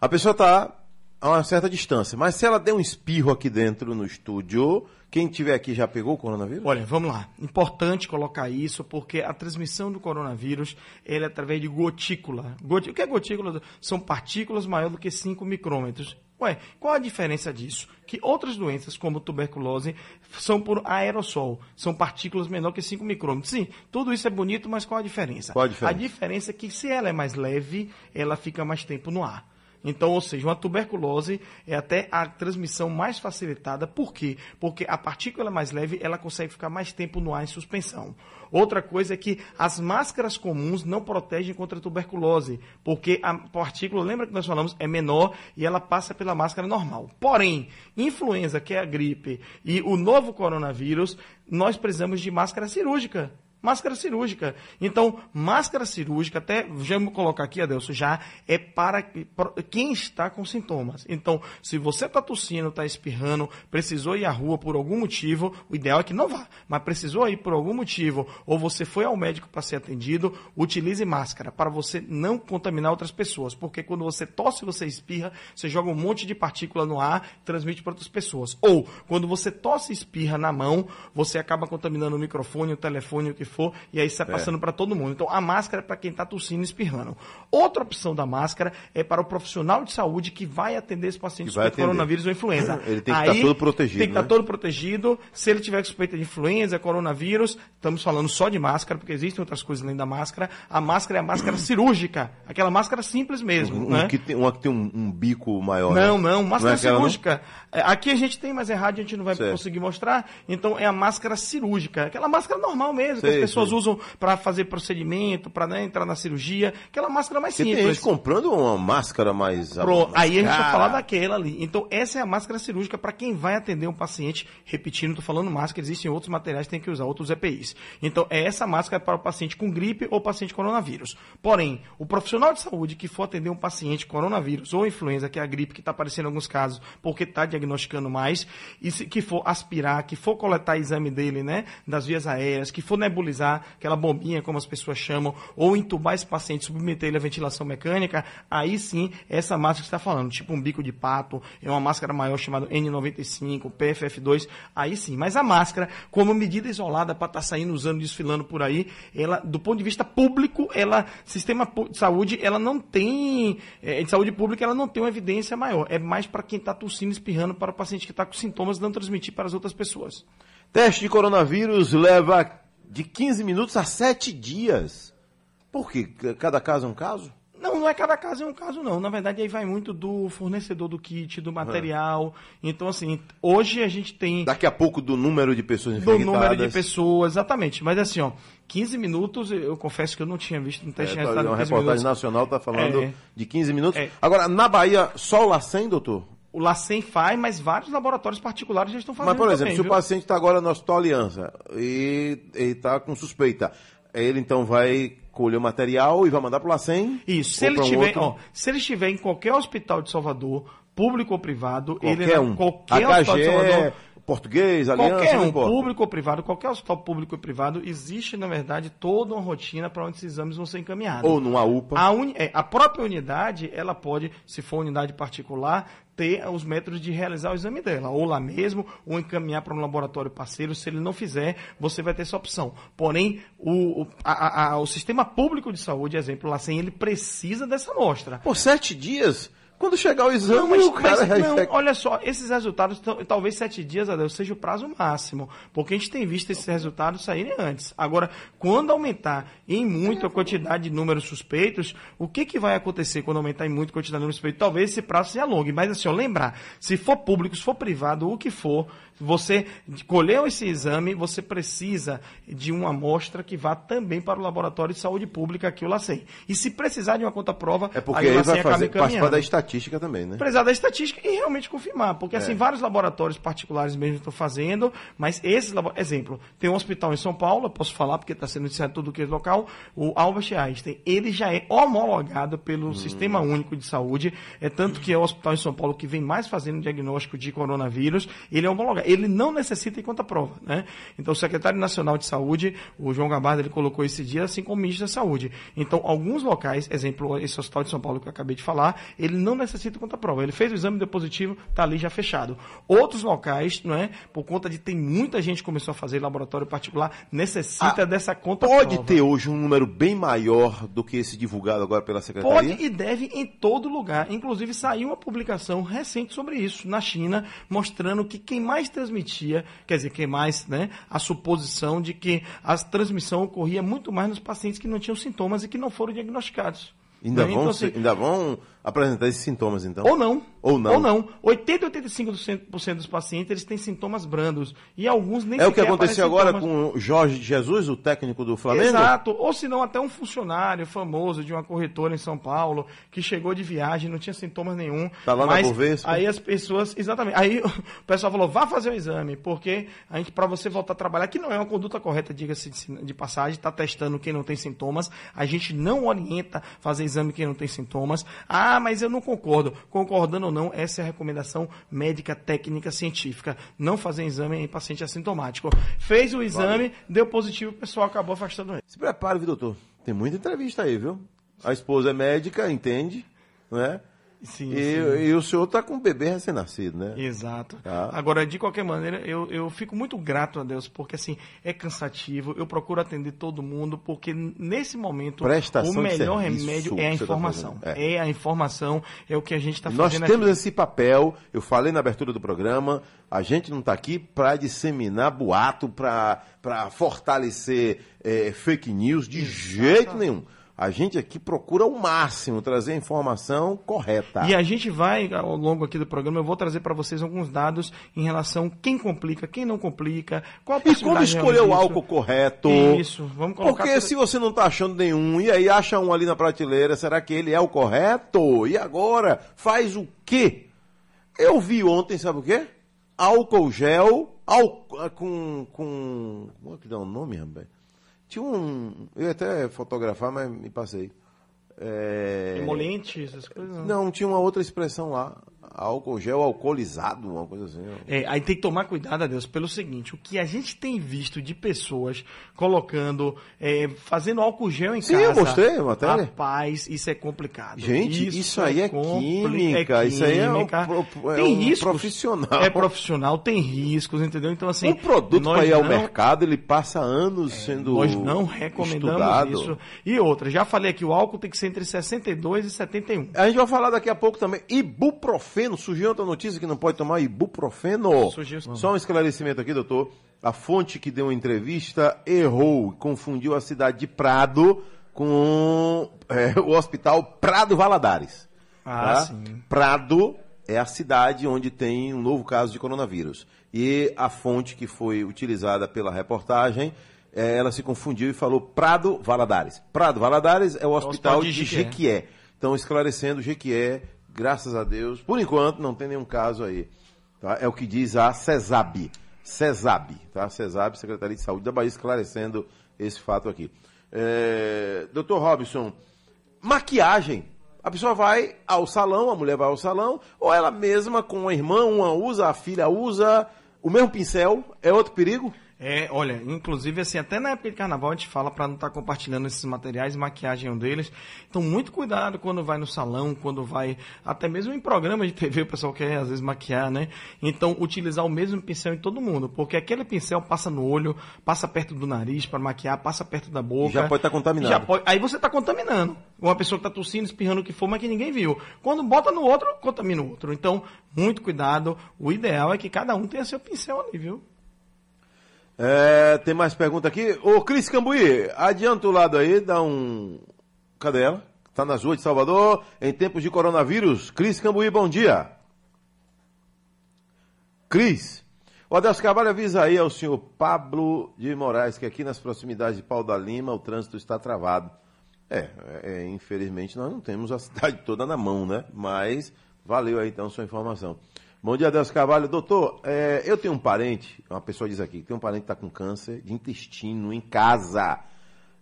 A pessoa está a uma certa distância, mas se ela der um espirro aqui dentro no estúdio, quem tiver aqui já pegou o coronavírus? Olha, vamos lá. Importante colocar isso, porque a transmissão do coronavírus é através de gotícula. Goti- O que é gotícula? São partículas maiores do que 5 micrômetros. Ué, qual a diferença disso? Que outras doenças, como tuberculose, são por aerossol. São partículas menor que 5 micrômetros. Sim, tudo isso é bonito, mas qual a diferença? Qual a diferença? A diferença é que se ela é mais leve, ela fica mais tempo no ar. Então, ou seja, uma tuberculose é até a transmissão mais facilitada. Por quê? Porque a partícula mais leve, ela consegue ficar mais tempo no ar em suspensão. Outra coisa é que as máscaras comuns não protegem contra a tuberculose, porque a partícula, lembra que nós falamos, é menor e ela passa pela máscara normal. Porém, influenza, que é a gripe, e o novo coronavírus, nós precisamos de máscara cirúrgica. Máscara cirúrgica. Então, máscara cirúrgica, até já vou colocar aqui, Adelso, já é para quem está com sintomas. Então, se você está tossindo, está espirrando, precisou ir à rua por algum motivo, o ideal é que não vá, mas precisou ir por algum motivo, ou você foi ao médico para ser atendido, utilize máscara para você não contaminar outras pessoas. Porque quando você tosse, você espirra, você joga um monte de partícula no ar, transmite para outras pessoas. Ou, quando você tosse e espirra na mão, você acaba contaminando o microfone, o telefone, o que for, e aí sai passando para todo mundo. Então, a máscara é para quem está tossindo e espirrando. Outra opção da máscara é para o profissional de saúde que vai atender esse paciente Que com coronavírus ou influenza. Ele tem que estar Aí, todo protegido, Tem que estar né? todo protegido. Se ele tiver suspeita de influenza, coronavírus, estamos falando só de máscara, porque existem outras coisas além da máscara. A máscara é a máscara cirúrgica, aquela máscara simples mesmo. Um, né? que tem, uma que tem um, um bico maior. Não, né? não, máscara é aquela, não? cirúrgica. É, Aqui a gente tem, mas é rádio, a gente não vai Certo. conseguir mostrar. Então é a máscara cirúrgica, aquela máscara normal mesmo, que Sei, as pessoas usam para fazer procedimento, para entrar na cirurgia, aquela máscara mais Porque tem simples. gente comprando uma máscara mais. Pro- aí a gente vai falar daquela ali. Então, essa é a máscara cirúrgica para quem vai atender um paciente. Repetindo, estou falando máscara, existem outros materiais que tem que usar, outros EPIs. Então, é essa máscara para o paciente com gripe ou paciente coronavírus. Porém, o profissional de saúde que for atender um paciente coronavírus ou influenza, que é a gripe que está aparecendo em alguns casos, porque está diagnosticando mais, e se, que for aspirar, que for coletar exame dele, né, das vias aéreas, que for nebulizar, aquela bombinha, como as pessoas chamam, ou entubar esse paciente, submeter ele à ventilação mecânica, aí sim, essa máscara que está falando, tipo um bico de pato, é uma máscara maior chamada N95, PFF2, aí sim. Mas a máscara, como medida isolada para estar saindo usando, desfilando por aí, ela, do ponto de vista público, ela, sistema de saúde, ela não tem, eh, de saúde pública, ela não tem uma evidência maior. É mais para quem está tossindo, espirrando, para o paciente que está com sintomas, não transmitir para as outras pessoas. Teste de coronavírus leva de 15 minutos a 7 dias. Por quê? Cada caso é um caso? Não, não é cada caso é um caso, não. Na verdade, aí vai muito do fornecedor do kit, do material. Então, assim, hoje a gente tem Daqui a pouco do número de pessoas do infectadas. número de pessoas, exatamente. Mas assim, ó, 15 minutos, eu confesso que eu não tinha visto um É, de tá, resultado uma em 15 reportagem minutos. nacional está falando É. de 15 minutos. É. Agora, na Bahia, só o LACEN, doutor? O LACEN faz, mas vários laboratórios particulares já estão fazendo Mas, por exemplo, também, se o paciente está agora no Hospital Aliança e está com suspeita, ele então vai colher o material e vai mandar para o LACEN? Isso, se ele um tiver, outro? ó, se ele estiver em qualquer hospital de Salvador, público ou privado, ele qualquer não- um. qualquer hospital de Salvador, português, aliança, Qualquer um, público ou privado, qualquer hospital público ou privado, existe, na verdade, toda uma rotina para onde esses exames vão ser encaminhados. Ou numa UPA. A, uni- é, a própria unidade, ela pode, se for unidade particular, ter os métodos de realizar o exame dela, ou lá mesmo, ou encaminhar para um laboratório parceiro. Se ele não fizer, você vai ter essa opção. Porém, o, a- a- o sistema público de saúde, exemplo, lá sem ele precisa dessa amostra. Por sete dias, Quando chegar o exame, Não, mas, o cara mas não, vai- olha só, esses resultados, talvez sete dias, Adeus, seja o prazo máximo, porque a gente tem visto esses resultados saírem antes. Agora, quando aumentar em muito a quantidade de números suspeitos, o que, que vai acontecer quando aumentar em muito a quantidade de números suspeitos? Talvez esse prazo se alongue, mas assim, ó, lembrar, se for público, se for privado, o que for, você colheu esse exame, você precisa de uma amostra que vá também para o Laboratório de Saúde Pública, aqui o LACEN. E se precisar de uma conta prova, É porque aí o ele vai fazer, participar da estatística também, né? precisar da estatística e realmente confirmar, porque É. assim, vários laboratórios particulares mesmo estão fazendo, mas esses laboratórios, exemplo, tem um hospital em São Paulo, eu posso falar porque está sendo noticiado tudo que é local, o Albert Einstein, ele já é homologado pelo Hum. Sistema Único de Saúde, é tanto que é o hospital em São Paulo que vem mais fazendo diagnóstico de coronavírus, ele é homologado, ele não necessita em conta prova, né? Então o secretário nacional de saúde, o João Gabardo, ele colocou esse dia, assim como o ministro da saúde. Então, alguns locais, exemplo, esse hospital de São Paulo que eu acabei de falar, ele não necessita conta prova. Ele fez o exame, deu positivo, está ali já fechado. Outros locais, não é? Por conta de tem muita gente que começou a fazer laboratório particular, necessita Ah, dessa conta Pode prova. ter hoje um número bem maior do que esse divulgado agora pela secretaria? Pode e deve em todo lugar. Inclusive, saiu uma publicação recente sobre isso, na China, mostrando que quem mais transmitia, quer dizer, quem mais, né, a suposição de que a transmissão ocorria muito mais nos pacientes que não tinham sintomas e que não foram diagnosticados. Ainda, Né? vão, Então, assim, ainda vão apresentar esses sintomas, então? ou não. Ou não. Ou não. 80 a 85% dos pacientes eles têm sintomas brandos. E alguns nem É o que aconteceu agora sintomas. com o Jorge Jesus, o técnico do Flamengo? Exato. Ou se não, até um funcionário famoso de uma corretora em São Paulo, que chegou de viagem, não tinha sintomas nenhum. Tá lá na mas Bovespa. Aí as pessoas, exatamente. Aí o pessoal falou, vá fazer o exame, porque a gente, para você voltar a trabalhar, que não é uma conduta correta, diga-se de, de passagem, está testando quem não tem sintomas. A gente não orienta fazer exame quem não tem sintomas. Ah, mas eu não concordo. Concordando ou não, essa é a recomendação médica, técnica, científica. Não fazer exame em paciente assintomático. Fez o exame, deu positivo, o pessoal acabou afastando ele. Se prepare, viu, doutor? Tem muita entrevista aí, viu? A esposa é médica, entende, não é? Sim, e, sim. e o senhor tá com um bebê recém-nascido, né? Exato. Tá. Agora, de qualquer maneira, eu, eu fico muito grato a Deus, porque assim, é cansativo, eu procuro atender todo mundo, porque nesse momento Prestação o melhor remédio é a tá informação. fazendo. é. a informação, é o que a gente está Nós fazendo temos aqui. esse papel, eu falei na abertura do programa, a gente não está aqui para disseminar boato, para fortalecer eh, fake news, de jeito nenhum. A gente aqui procura ao máximo trazer a informação correta. E a gente vai, ao longo aqui do programa, eu vou trazer para vocês alguns dados em relação a quem complica, quem não complica, qual a E como possibilidade escolher o álcool correto? Isso, vamos colocar... Porque se você não está achando nenhum, e aí acha um ali na prateleira, será que ele é o correto? E agora? Faz o quê? Eu vi ontem, sabe o quê? Álcool gel ál- com, com. Como é que dá o nome, rapaz? Tinha um. Eu ia até fotografar, mas me passei. É... Emoliente, essas coisas. Não, tinha uma outra expressão lá. Álcool gel alcoolizado, uma coisa assim. É, aí tem que tomar cuidado, Adeus, pelo seguinte: o que a gente tem visto de pessoas colocando, é, fazendo álcool gel em Sim, casa. eu mostrei a matéria. Rapaz, isso é complicado. Gente, isso aí é compli- química, isso aí é um pro- é tem um riscos. profissional. É profissional, tem riscos, entendeu? Então, assim. Um produto para ir ao não- É, mercado, ele passa anos sendo Nós não recomendamos estudado. isso. E outra, já falei aqui, o álcool tem que ser entre 62 e 71. A gente vai falar daqui a pouco também. Ibuprofeno. Surgiu outra notícia que não pode tomar ibuprofeno. Surgiu. Só um esclarecimento aqui, doutor. A fonte que deu uma entrevista errou, confundiu a cidade de Prado com é, o hospital Prado Valadares. Ah, tá? sim. Prado é a cidade onde tem um novo caso de coronavírus. E a fonte que foi utilizada pela reportagem, eh, ela se confundiu e falou Prado Valadares. Prado Valadares é o hospital hospital de de Jequié. Então, esclarecendo, Jequié, graças a Deus, por enquanto não tem nenhum caso aí. tá? É o que diz a CESAB. CESAB, tá? CESAB, Secretaria de Saúde da Bahia, esclarecendo esse fato aqui. É, Doutor Robson, maquiagem. A pessoa vai ao salão, a mulher vai ao salão, ou ela mesma com a irmã, uma usa, a filha usa o mesmo pincel, é outro perigo? É, olha, inclusive assim, até na época de carnaval a gente fala para não estar tá compartilhando esses materiais, maquiagem é um deles. Então, muito cuidado quando vai no salão, quando vai, até mesmo em programa de TV, o pessoal quer às vezes maquiar, né? Então, utilizar o mesmo pincel em todo mundo, porque aquele pincel passa no olho, passa perto do nariz para maquiar, passa perto da boca. Já pode estar tá contaminado. Pode, aí você está contaminando. Uma pessoa que está tossindo, espirrando o que for, mas que ninguém viu. Quando bota no outro, contamina o outro. Então, muito cuidado. O ideal é que cada um tenha seu pincel ali, viu? É, tem mais pergunta aqui. Ô, Cris Cambuí, adianta o lado aí, dá um. Cadê ela? Está nas ruas de Salvador, em tempos de coronavírus. Cris Cambuí, bom dia. Cris. O Adelso Carvalho avisa aí ao senhor Pablo de Moraes que aqui nas proximidades de Pau da Lima o trânsito está travado. É, é, infelizmente nós não temos a cidade toda na mão, né? Mas valeu aí então sua informação. Bom dia, Deus Carvalho. Doutor, é, eu tenho um parente, uma pessoa diz aqui, tem um parente que está com câncer de intestino em casa.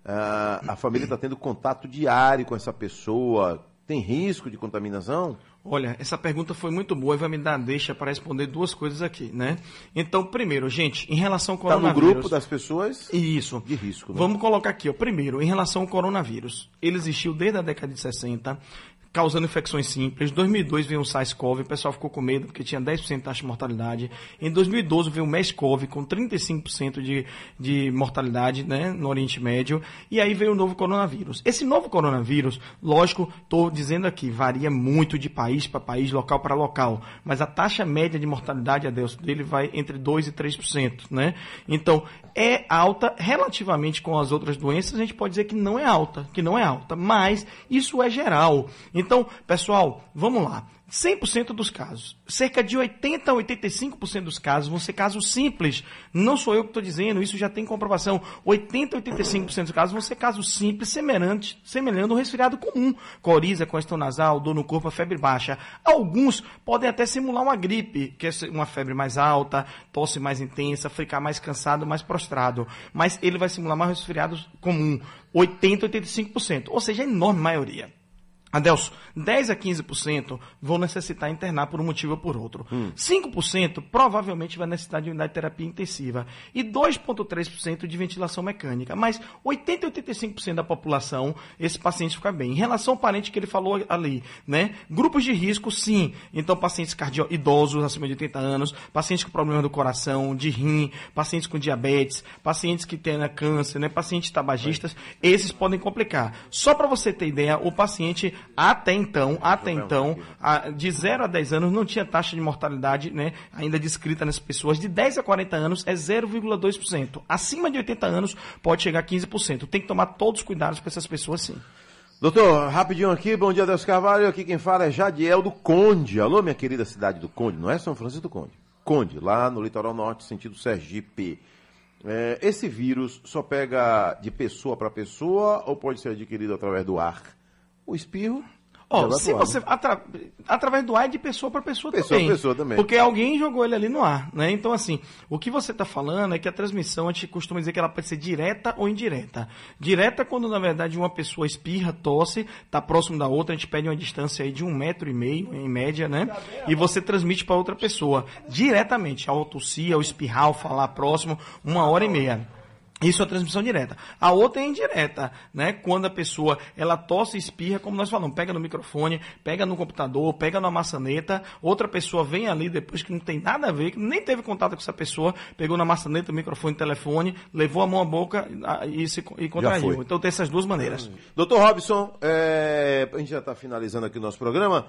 Ah, a família está tendo contato diário com essa pessoa. Tem risco de contaminação? Olha, essa pergunta foi muito boa e vai me dar deixa para responder duas coisas aqui, né? Então, primeiro, gente, em relação ao coronavírus... Está no grupo das pessoas Isso. de risco. Né? Vamos colocar aqui, ó. Primeiro, em relação ao coronavírus. Ele existiu desde a década de 60 causando infecções simples. Em 2002 veio o SARS-CoV, o pessoal ficou com medo porque tinha 10% de taxa de mortalidade. Em 2012 veio o MERS-CoV com 35% de, de mortalidade né, no Oriente Médio. E aí veio o novo coronavírus. Esse novo coronavírus, lógico, estou dizendo aqui, varia muito de país para país, local para local. Mas a taxa média de mortalidade, Adelson, dele vai entre 2% e 3%. Né? Então, é alta relativamente com as outras doenças, a gente pode dizer que não é alta, que não é alta, mas isso é geral. Então, pessoal, vamos lá. 100% dos casos, cerca de 80 a 85% dos casos vão ser casos simples. Não sou eu que estou dizendo, isso já tem comprovação. 80 a 85% dos casos vão ser casos simples, semelhantes, semelhando um resfriado comum. Coriza, congestão nasal, dor no corpo, febre baixa. Alguns podem até simular uma gripe, que é uma febre mais alta, tosse mais intensa, ficar mais cansado, mais prostrado. Mas ele vai simular mais resfriado comum. 80 a 85%, ou seja, a enorme maioria. Adelso, 10 a 15% vão necessitar internar por um motivo ou por outro. Hum. 5% provavelmente vai necessitar de unidade de terapia intensiva. E 2,3% de ventilação mecânica. Mas 80 a 85% da população, esse paciente fica bem. Em relação ao parente que ele falou ali, né? Grupos de risco, sim. Então, pacientes cardio idosos acima de 80 anos, pacientes com problema do coração, de rim, pacientes com diabetes, pacientes que têm câncer, né? pacientes tabagistas, esses podem complicar. Só para você ter ideia, o paciente até então, até então, de 0 a 10 anos não tinha taxa de mortalidade, né, ainda descrita nessas pessoas. De 10 a 40 anos é 0,2%. Acima de 80 anos pode chegar a 15%. Tem que tomar todos os cuidados com essas pessoas, sim. Doutor, rapidinho aqui, bom dia, Deus Carvalho. Aqui quem fala é Jadiel do Conde. Alô, minha querida cidade do Conde, não é São Francisco do Conde? Conde, lá no litoral norte, sentido Sergipe. É, esse vírus só pega de pessoa para pessoa ou pode ser adquirido através do ar? O espirro. Ó, se você atra, através do ar é de pessoa para pessoa, pessoa também. Pessoa também. Porque alguém jogou ele ali no ar, né? Então assim, o que você está falando é que a transmissão a gente costuma dizer que ela pode ser direta ou indireta. Direta quando na verdade uma pessoa espirra, tosse, está próximo da outra, a gente pede uma distância aí de um metro e meio em média, né? E você transmite para outra pessoa diretamente, ao tossir, ao espirrar, ao falar próximo, uma hora e meia. Isso é transmissão direta. A outra é indireta, né? Quando a pessoa ela tosse e espirra, como nós falamos, pega no microfone, pega no computador, pega na maçaneta, outra pessoa vem ali depois que não tem nada a ver, que nem teve contato com essa pessoa, pegou na maçaneta, microfone, telefone, levou a mão à boca e, se, e contraiu. Então tem essas duas maneiras. Doutor Robson, é, a gente já está finalizando aqui o nosso programa.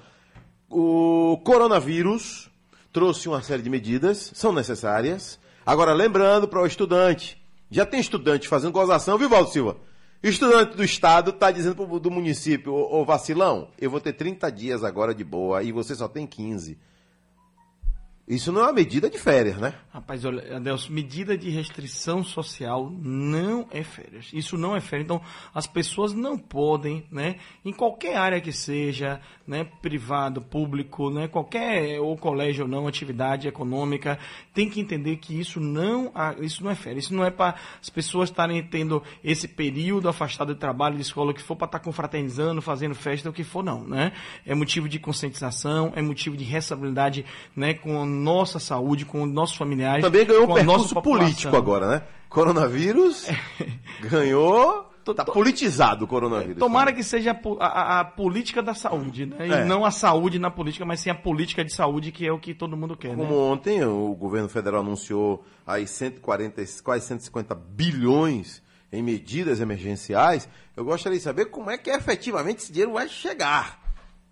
O coronavírus trouxe uma série de medidas, são necessárias. Agora, lembrando para o estudante, já tem estudante fazendo gozação, viu, Valdo Silva? Estudante do estado está dizendo pro, do município, ô, ô vacilão, eu vou ter 30 dias agora de boa e você só tem 15. Isso não é uma medida de férias, né? Rapaz, olha, Adelson, medida de restrição social não é férias. Isso não é férias. Então, as pessoas não podem, né, em qualquer área que seja, né, privado, público, né, qualquer ou colégio ou não, atividade econômica, tem que entender que isso não, isso não é férias. Isso não é para as pessoas estarem tendo esse período afastado de trabalho, de escola, o que for para estar tá confraternizando, fazendo festa, o que for, não, né? É motivo de conscientização, é motivo de responsabilidade, né, com nossa saúde, com nossos familiares. Também ganhou um percurso político agora, né? Coronavírus ganhou. Está politizado o coronavírus. Tomara que seja a, a, a política da saúde, né? E é. não a saúde na política, mas sim a política de saúde, que é o que todo mundo quer. Como né? ontem o governo federal anunciou aí 140, quase 150 bilhões em medidas emergenciais, eu gostaria de saber como é que efetivamente esse dinheiro vai chegar.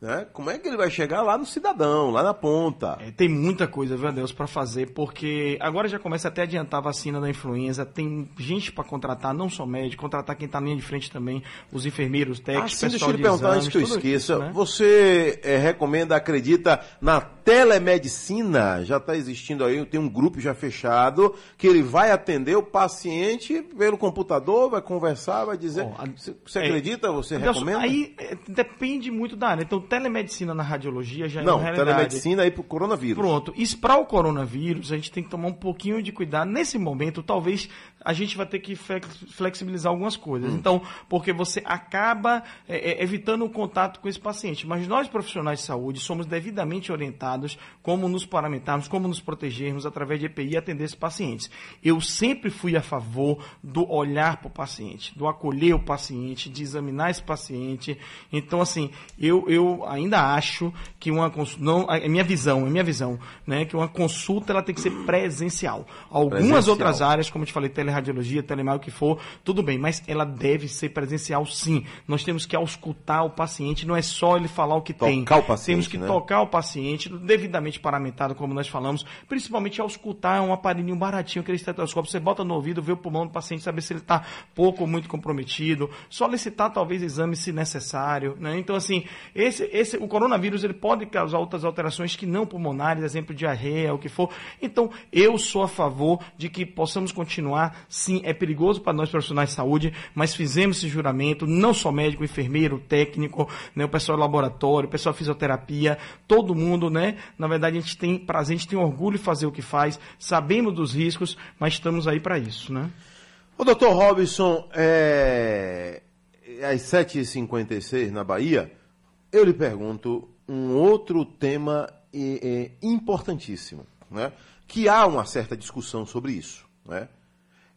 Né? Como é que ele vai chegar lá no cidadão, lá na ponta? É, tem muita coisa, viu, Deus, para fazer, porque agora já começa até a adiantar a vacina da influenza, tem gente para contratar, não só médico, contratar quem está na linha de frente também, os enfermeiros, técnicos, ah, sim, pessoal deixa eu lhe perguntar antes que eu esqueça. Isso, né? Você é, recomenda, acredita na telemedicina? Já está existindo aí, tem um grupo já fechado, que ele vai atender o paciente pelo computador, vai conversar, vai dizer. Oh, a, você é, acredita? Você Deus, recomenda? Aí é, depende muito da área. Então, telemedicina na radiologia já Não, é uma realidade. telemedicina aí para o coronavírus. Pronto. Isso para o coronavírus, a gente tem que tomar um pouquinho de cuidado. Nesse momento, talvez a gente vai ter que flexibilizar algumas coisas. Hum. Então, porque você acaba é, é, evitando o contato com esse paciente. Mas nós, profissionais de saúde, somos devidamente orientados como nos paramentarmos, como nos protegermos através de EPI e atender esses pacientes. Eu sempre fui a favor do olhar para o paciente, do acolher o paciente, de examinar esse paciente. Então, assim, eu, eu ainda acho que uma não é minha visão, é minha visão, né, que uma consulta ela tem que ser presencial. Algumas presencial. outras áreas, como eu te falei, teleradiologia, telemar, o que for, tudo bem, mas ela deve ser presencial sim. Nós temos que auscultar o paciente, não é só ele falar o que tocar tem. O paciente, temos que né? tocar o paciente, devidamente paramentado, como nós falamos, principalmente auscultar um aparelhinho baratinho, aquele estetoscópio, você bota no ouvido, vê o pulmão do paciente, saber se ele está pouco ou muito comprometido, solicitar talvez exame se necessário, né? Então assim, esse, esse, o coronavírus ele pode causar outras alterações que não pulmonares, exemplo, diarreia, o que for. Então, eu sou a favor de que possamos continuar. Sim, é perigoso para nós profissionais de saúde, mas fizemos esse juramento, não só médico, enfermeiro, técnico, né, o pessoal do laboratório, o pessoal de fisioterapia, todo mundo, né? Na verdade, a gente tem prazer, a gente tem orgulho de fazer o que faz, sabemos dos riscos, mas estamos aí para isso, né? O doutor Robson, é... às 7h56 na Bahia, eu lhe pergunto um outro tema é, importantíssimo, né? que há uma certa discussão sobre isso. Né?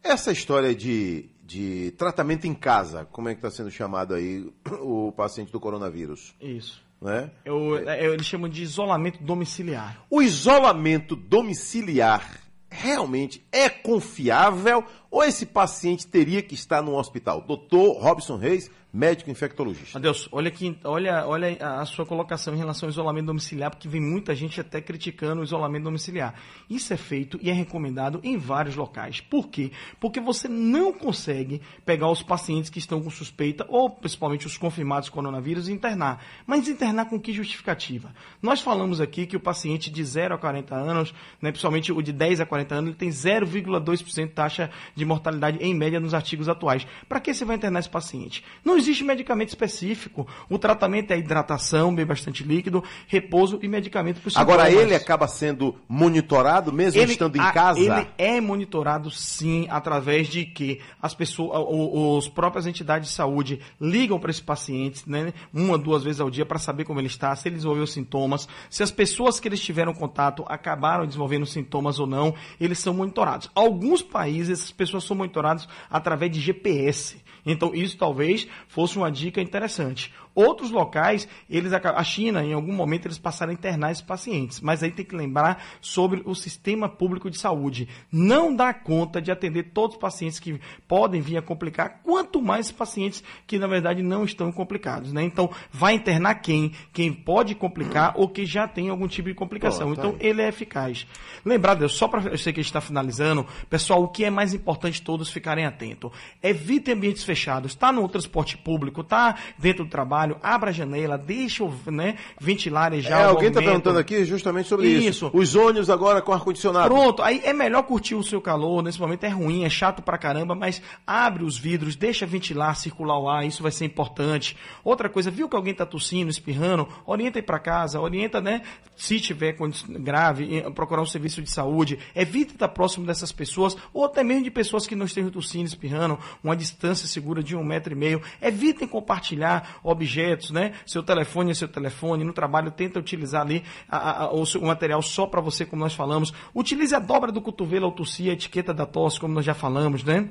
Essa história de, de tratamento em casa, como é que está sendo chamado aí o paciente do coronavírus? Isso. Né? Eu, eu, eles chamam de isolamento domiciliar. O isolamento domiciliar realmente é confiável ou esse paciente teria que estar no hospital? Doutor Robson Reis, médico infectologista. Adeus, olha, aqui, olha, olha a sua colocação em relação ao isolamento domiciliar, porque vem muita gente até criticando o isolamento domiciliar. Isso é feito e é recomendado em vários locais. Por quê? Porque você não consegue pegar os pacientes que estão com suspeita, ou principalmente os confirmados coronavírus, e internar. Mas internar com que justificativa? Nós falamos aqui que o paciente de 0 a 40 anos, né, principalmente o de 10 a 40 anos, ele tem 0,2% taxa de mortalidade em média nos artigos atuais. Para que você vai internar esse paciente? Não existe medicamento específico. O tratamento é hidratação, bem bastante líquido, repouso e medicamento para Agora ele acaba sendo monitorado mesmo ele, estando em a, casa? Ele é monitorado sim, através de que as pessoas, os próprias entidades de saúde ligam para esse paciente, né, uma, duas vezes ao dia para saber como ele está, se ele desenvolveu sintomas, se as pessoas que eles tiveram contato acabaram desenvolvendo sintomas ou não, eles são monitorados. Alguns países essas pessoas são monitoradas através de GPS. Então, isso talvez fosse uma dica interessante. Outros locais, eles a China, em algum momento, eles passaram a internar esses pacientes. Mas aí tem que lembrar sobre o sistema público de saúde. Não dá conta de atender todos os pacientes que podem vir a complicar, quanto mais pacientes que, na verdade, não estão complicados. Né? Então, vai internar quem? Quem pode complicar ou que já tem algum tipo de complicação. Pô, tá então, aí. ele é eficaz. Lembrar, Deus, só para eu sei que a gente está finalizando, pessoal, o que é mais importante todos ficarem atentos. Evite ambientes fechados. Está no transporte público, está dentro do trabalho trabalho, abra a janela, deixa né, ventilar já. É, alguém está perguntando aqui justamente sobre isso. isso. Os ônibus agora com ar-condicionado. Pronto, aí é melhor curtir o seu calor, nesse momento é ruim, é chato pra caramba, mas abre os vidros, deixa ventilar, circular o ar, isso vai ser importante. Outra coisa, viu que alguém está tossindo, espirrando, orienta ir para casa, orienta, né, se tiver grave, procurar um serviço de saúde, evite estar próximo dessas pessoas, ou até mesmo de pessoas que não estejam tossindo, espirrando, uma distância segura de um metro e meio. Evitem compartilhar objetos objetos, né? Seu telefone é seu telefone, no trabalho tenta utilizar ali a, a, o, o, material só para você, como nós falamos. Utilize a dobra do cotovelo ao tossir, a etiqueta da tosse, como nós já falamos, né?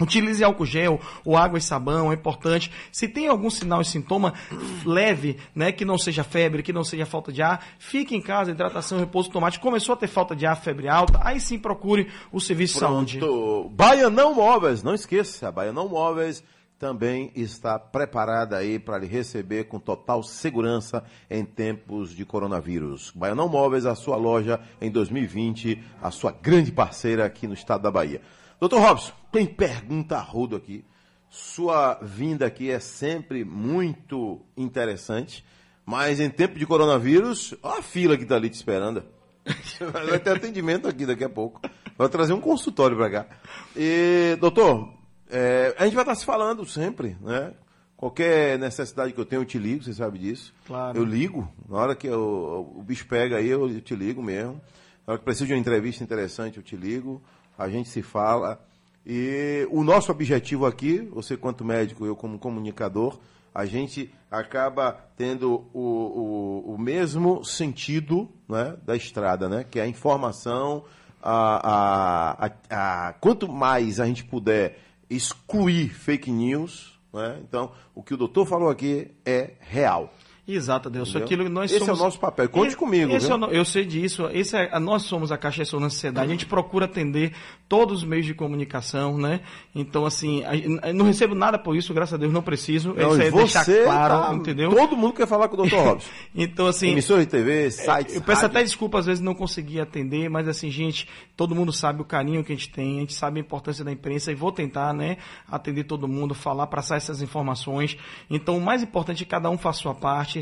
Utilize álcool gel ou água e sabão, é importante. Se tem algum sinal e sintoma leve, né, que não seja febre, que não seja falta de ar, fique em casa, hidratação, repouso, tomate. Começou a ter falta de ar, febre alta, aí sim procure o serviço Pronto. de saúde. Baianão Móveis, não esqueça, Baianão Móveis também está preparada aí para lhe receber com total segurança em tempos de coronavírus. Baianão Móveis, a sua loja em 2020, a sua grande parceira aqui no estado da Bahia. Doutor Robson, tem pergunta rodo aqui. Sua vinda aqui é sempre muito interessante, mas em tempo de coronavírus, olha a fila que está ali te esperando. Vai ter atendimento aqui daqui a pouco. Vai trazer um consultório para cá. E, doutor, é, a gente vai estar se falando sempre, né? Qualquer necessidade que eu tenho, eu te ligo, você sabe disso. Claro. Eu ligo. Na hora que eu, o bicho pega aí, eu te ligo mesmo. Na hora que preciso de uma entrevista interessante, eu te ligo a gente se fala. E o nosso objetivo aqui, você quanto médico, eu como comunicador, a gente acaba tendo o, o, o mesmo sentido né, da estrada, né, que é a informação. A, a, a, a, quanto mais a gente puder excluir fake news, né, então o que o doutor falou aqui é real. Exato, Deus. Aquilo nós esse somos... é o nosso papel. Conte esse, comigo. Esse é o, eu sei disso. Esse é, nós somos a Caixa de Sociedade. A gente procura atender todos os meios de comunicação, né? Então, assim, não recebo nada por isso, graças a Deus, não preciso. Não, isso é deixar claro, tá, entendeu? Todo mundo quer falar com o Dr. Robson. então, assim. Emissora de TV, sites. Eu peço rádio. até desculpa, às vezes não consegui atender, mas assim, gente, todo mundo sabe o carinho que a gente tem, a gente sabe a importância da imprensa e vou tentar, né, atender todo mundo, falar, passar essas informações. Então, o mais importante é que cada um faça a sua parte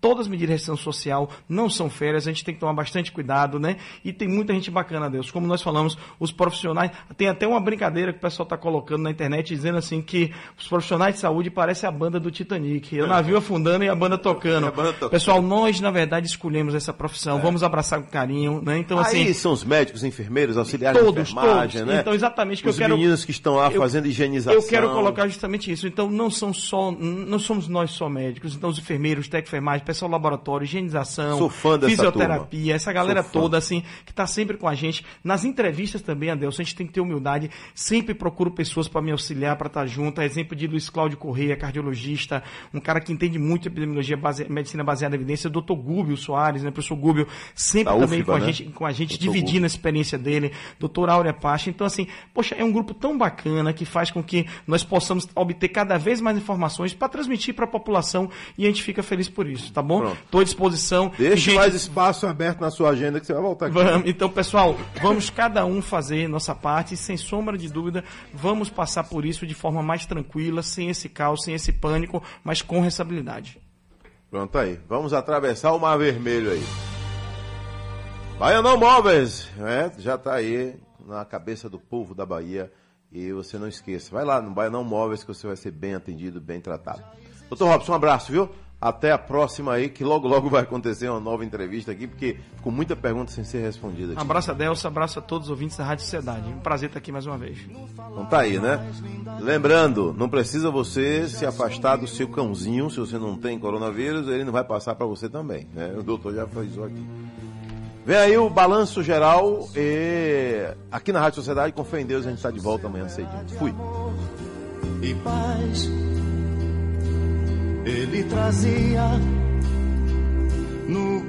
todas as medidas de restrição social não são férias, a gente tem que tomar bastante cuidado, né? E tem muita gente bacana, Deus. Como nós falamos, os profissionais. Tem até uma brincadeira que o pessoal está colocando na internet dizendo assim que os profissionais de saúde parecem a banda do Titanic. O navio afundando e a banda tocando. A banda tocando. Pessoal, nós, na verdade, escolhemos essa profissão. É. Vamos abraçar com carinho, né? Então, assim. Aí são os médicos, enfermeiros, auxiliares todos, de enfermagem, todos. né? Então, exatamente que os eu quero. Os meninos que estão lá eu, fazendo higienização. Eu quero colocar justamente isso. Então, não são só. Não somos nós só médicos. Então, os enfermeiros, técnico enfermagem, pessoal laboratório, higienização, fisioterapia, turma. essa galera toda, assim, que está sempre com a gente. Nas entrevistas também, Adelson, a gente tem que ter humildade. Sempre procuro pessoas para me auxiliar, para estar tá junto. Exemplo de Luiz Cláudio Correia, cardiologista, um cara que entende muito epidemiologia, base, medicina baseada em evidência, o doutor Gúbio Soares, né, professor Gúbio, sempre da também UFBA, com, a né? gente, com a gente, dividindo a experiência dele, doutor Áurea Pacha. Então, assim, poxa, é um grupo tão bacana que faz com que nós possamos obter cada vez mais informações para transmitir para a população e a gente fica feliz por isso, tá bom? Estou à disposição. Deixe gente... mais espaço aberto na sua agenda que você vai voltar aqui. Vamos, então, pessoal, vamos cada um fazer nossa parte e, sem sombra de dúvida, vamos passar por isso de forma mais tranquila, sem esse caos, sem esse pânico, mas com responsabilidade. Pronto aí. Vamos atravessar o Mar Vermelho aí. Baianão Móveis, né? já está aí na cabeça do povo da Bahia. E você não esqueça, vai lá no Baianão Móveis que você vai ser bem atendido, bem tratado. Doutor Robson, um abraço, viu? Até a próxima aí, que logo logo vai acontecer uma nova entrevista aqui, porque ficou muita pergunta sem ser respondida. Aqui. Abraço a Delcio, abraço a todos os ouvintes da Rádio Sociedade. Um prazer estar aqui mais uma vez. Então tá aí, né? Lembrando, não precisa você se afastar do seu cãozinho, se você não tem coronavírus, ele não vai passar para você também, né? O doutor já frisou aqui. Vem aí o balanço geral e aqui na Rádio Sociedade, com fé em Deus, a gente está de volta amanhã cedinho. Fui. E paz ele trazia no